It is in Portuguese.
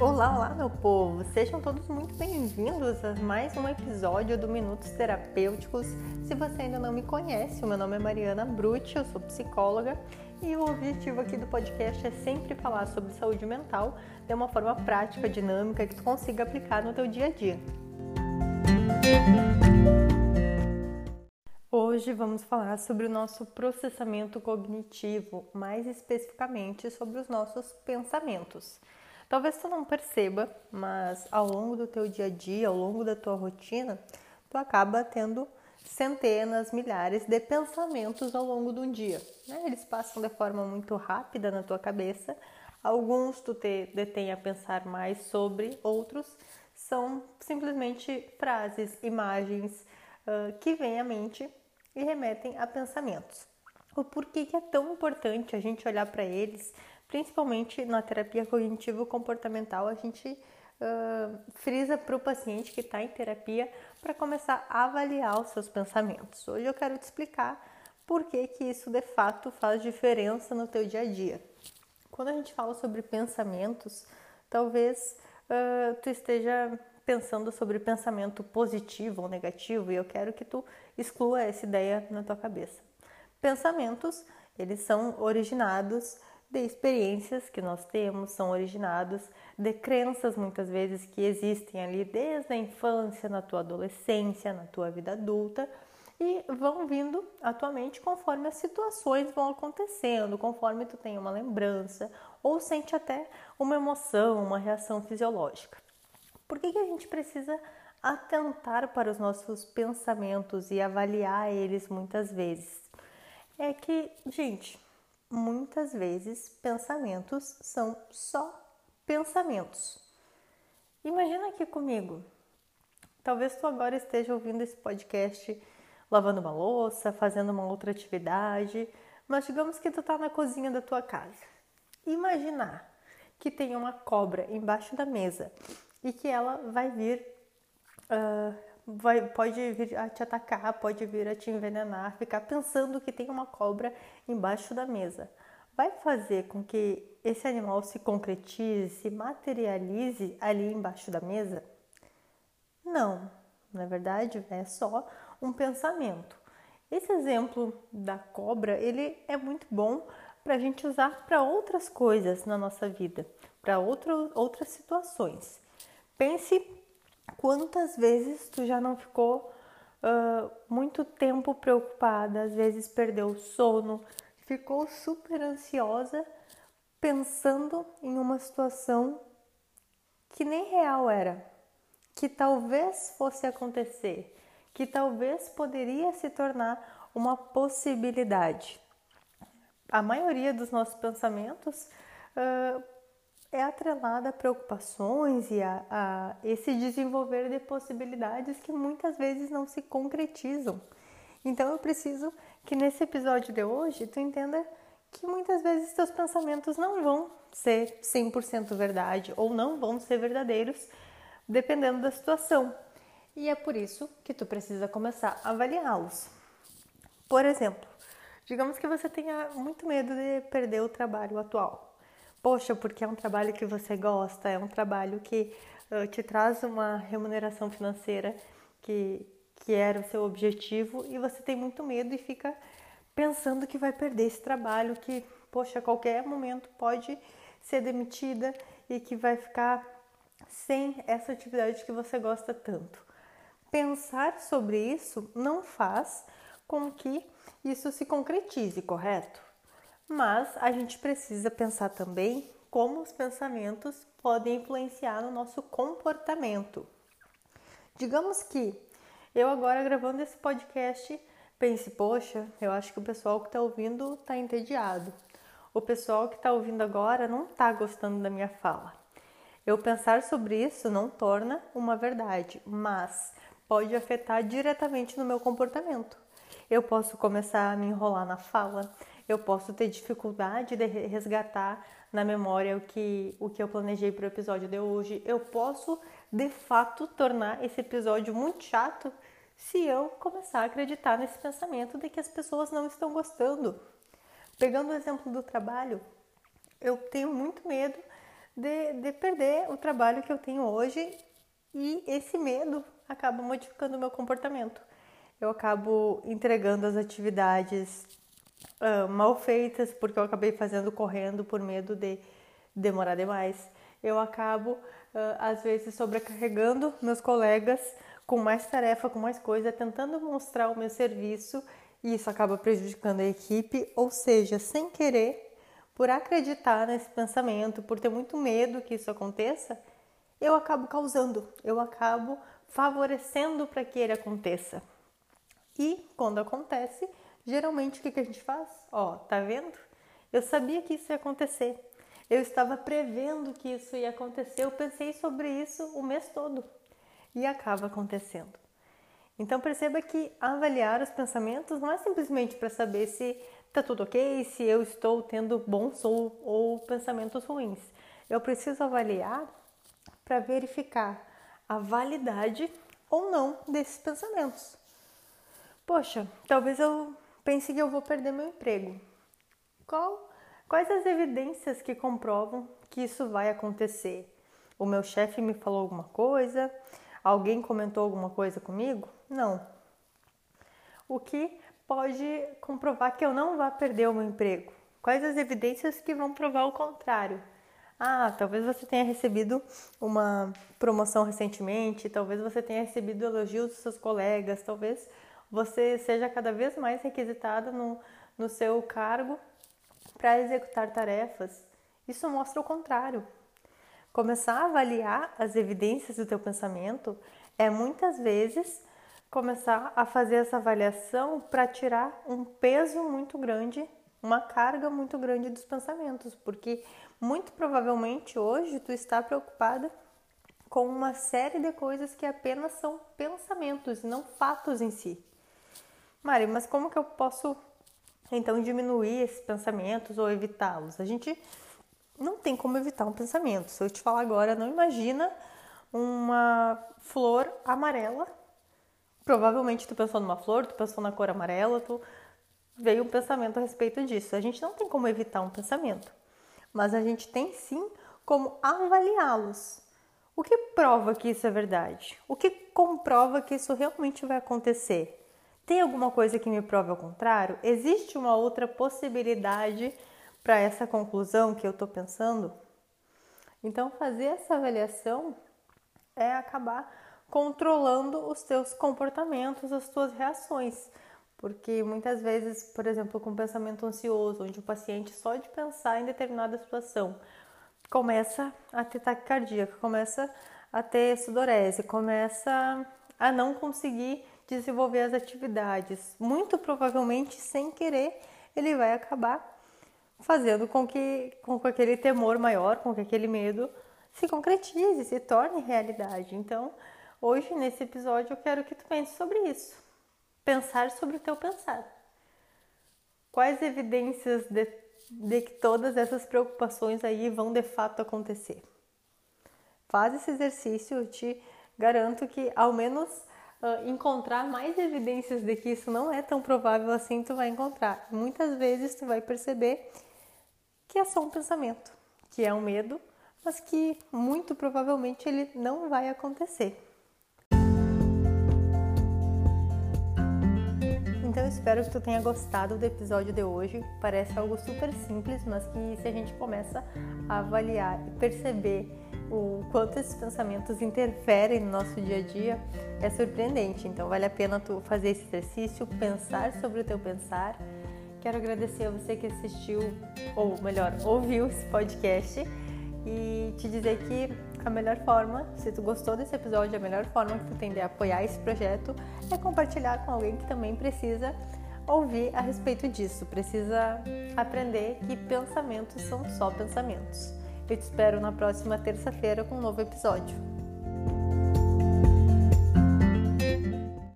Olá, olá, meu povo! Sejam todos muito bem-vindos a mais um episódio do Minutos Terapêuticos. Se você ainda não me conhece, o meu nome é Mariana Brutti, eu sou psicóloga e o objetivo aqui do podcast é sempre falar sobre saúde mental de uma forma prática, dinâmica, que tu consiga aplicar no teu dia a dia. Hoje vamos falar sobre o nosso processamento cognitivo, mais especificamente sobre os nossos pensamentos. Talvez tu não perceba, mas ao longo do teu dia a dia, ao longo da tua rotina, tu acaba tendo centenas, milhares de pensamentos ao longo de um dia. Né? Eles passam de forma muito rápida na tua cabeça. Alguns tu te detém a pensar mais sobre, outros são simplesmente frases, imagens uh, que vêm à mente e remetem a pensamentos. O porquê que é tão importante a gente olhar para eles, principalmente na terapia cognitivo-comportamental, a gente uh, frisa para o paciente que está em terapia para começar a avaliar os seus pensamentos. Hoje eu quero te explicar por que, que isso de fato faz diferença no teu dia a dia. Quando a gente fala sobre pensamentos, talvez uh, tu esteja pensando sobre pensamento positivo ou negativo e eu quero que tu exclua essa ideia na tua cabeça. Pensamentos, eles são originados de experiências que nós temos, são originados de crenças muitas vezes que existem ali desde a infância, na tua adolescência, na tua vida adulta e vão vindo atualmente conforme as situações vão acontecendo, conforme tu tem uma lembrança ou sente até uma emoção, uma reação fisiológica. Por que, que a gente precisa atentar para os nossos pensamentos e avaliar eles muitas vezes? É que, gente, muitas vezes pensamentos são só pensamentos. Imagina aqui comigo. Talvez tu agora esteja ouvindo esse podcast lavando uma louça, fazendo uma outra atividade, mas digamos que tu tá na cozinha da tua casa. Imaginar que tem uma cobra embaixo da mesa e que ela vai vir, uh, vai, pode vir a te atacar, pode vir a te envenenar, ficar pensando que tem uma cobra embaixo da mesa. Vai fazer com que esse animal se concretize, se materialize ali embaixo da mesa? Não, na verdade é só um pensamento. Esse exemplo da cobra, ele é muito bom para a gente usar para outras coisas na nossa vida, para outras situações. Pense quantas vezes tu já não ficou uh, muito tempo preocupada, às vezes perdeu o sono, ficou super ansiosa pensando em uma situação que nem real era, que talvez fosse acontecer, que talvez poderia se tornar uma possibilidade. A maioria dos nossos pensamentos uh, é atrelada a preocupações e a, a esse desenvolver de possibilidades que muitas vezes não se concretizam. Então eu preciso que nesse episódio de hoje tu entenda que muitas vezes teus pensamentos não vão ser 100% verdade ou não vão ser verdadeiros, dependendo da situação. E é por isso que tu precisa começar a avaliá-los. Por exemplo, digamos que você tenha muito medo de perder o trabalho atual poxa, porque é um trabalho que você gosta, é um trabalho que uh, te traz uma remuneração financeira que, que era o seu objetivo e você tem muito medo e fica pensando que vai perder esse trabalho, que, poxa, a qualquer momento pode ser demitida e que vai ficar sem essa atividade que você gosta tanto. Pensar sobre isso não faz com que isso se concretize, correto? Mas a gente precisa pensar também como os pensamentos podem influenciar no nosso comportamento. Digamos que eu agora gravando esse podcast pense, poxa, eu acho que o pessoal que está ouvindo está entediado. O pessoal que está ouvindo agora não está gostando da minha fala. Eu pensar sobre isso não torna uma verdade, mas pode afetar diretamente no meu comportamento. Eu posso começar a me enrolar na fala, eu posso ter dificuldade de resgatar na memória o que, o que eu planejei para o episódio de hoje. Eu posso, de fato, tornar esse episódio muito chato se eu começar a acreditar nesse pensamento de que as pessoas não estão gostando. Pegando o exemplo do trabalho, eu tenho muito medo de, de perder o trabalho que eu tenho hoje e esse medo acaba modificando o meu comportamento. Eu acabo entregando as atividades uh, mal feitas porque eu acabei fazendo correndo por medo de demorar demais. Eu acabo, uh, às vezes, sobrecarregando meus colegas com mais tarefa, com mais coisa, tentando mostrar o meu serviço e isso acaba prejudicando a equipe, ou seja, sem querer, por acreditar nesse pensamento, por ter muito medo que isso aconteça, eu acabo causando, eu acabo favorecendo para que ele aconteça. E quando acontece, geralmente o que, a gente faz? Ó, tá vendo? Eu sabia que isso ia acontecer. Eu estava prevendo que isso ia acontecer. Eu pensei sobre isso o mês todo e acaba acontecendo. Então perceba que avaliar os pensamentos não é simplesmente para saber se está tudo ok, se eu estou tendo bons ou, ou pensamentos ruins. Eu preciso avaliar para verificar a validade ou não desses pensamentos. Poxa, talvez eu pense que eu vou perder meu emprego. Qual, quais as evidências que comprovam que isso vai acontecer? O meu chefe me falou alguma coisa? Alguém comentou alguma coisa comigo? Não. O que pode comprovar que eu não vá perder o meu emprego? Quais as evidências que vão provar o contrário? Ah, talvez você tenha recebido uma promoção recentemente, talvez você tenha recebido elogios dos seus colegas, talvez você seja cada vez mais requisitada no, no seu cargo para executar tarefas. Isso mostra o contrário. Começar a avaliar as evidências do teu pensamento é muitas vezes começar a fazer essa avaliação para tirar um peso muito grande, uma carga muito grande dos pensamentos, porque muito provavelmente hoje tu está preocupada com uma série de coisas que apenas são pensamentos não fatos em si. Mari, mas como que eu posso então diminuir esses pensamentos ou evitá-los? A gente não tem como evitar um pensamento. Se eu te falar agora, não imagina uma flor amarela. Provavelmente tu pensou numa flor, tu pensou na cor amarela, tu veio um pensamento a respeito disso. A gente não tem como evitar um pensamento, mas a gente tem sim como avaliá-los. O que prova que isso é verdade? O que comprova que isso realmente vai acontecer? Tem alguma coisa que me prove ao contrário? Existe uma outra possibilidade para essa conclusão que eu estou pensando? Então, fazer essa avaliação é acabar controlando os teus comportamentos, as tuas reações. Porque muitas vezes, por exemplo, com pensamento ansioso, onde o paciente só de pensar em determinada situação começa a ter taquicardia, começa a ter sudorese, começa a não conseguir desenvolver as atividades. Muito provavelmente, sem querer, ele vai acabar fazendo com que, com que aquele temor maior, com que aquele medo se concretize, se torne realidade. Então, hoje nesse episódio eu quero que tu pense sobre isso. Pensar sobre o teu pensar. Quais evidências de, de que todas essas preocupações aí vão de fato acontecer? Faz esse exercício, eu te garanto que ao menos uh, encontrar mais evidências de que isso não é tão provável assim, tu vai encontrar. Muitas vezes tu vai perceber que é só um pensamento, que é um medo, mas que muito provavelmente ele não vai acontecer. Então eu espero que tu tenha gostado do episódio de hoje. Parece algo super simples, mas que se a gente começa a avaliar e perceber o quanto esses pensamentos interferem no nosso dia a dia, é surpreendente. Então vale a pena tu fazer esse exercício, pensar sobre o teu pensar Quero agradecer a você que assistiu, ou melhor, ouviu esse podcast e te dizer que a melhor forma, se tu gostou desse episódio, a melhor forma que tu tem de apoiar esse projeto é compartilhar com alguém que também precisa ouvir a respeito disso, precisa aprender que pensamentos são só pensamentos. Eu te espero na próxima terça-feira com um novo episódio.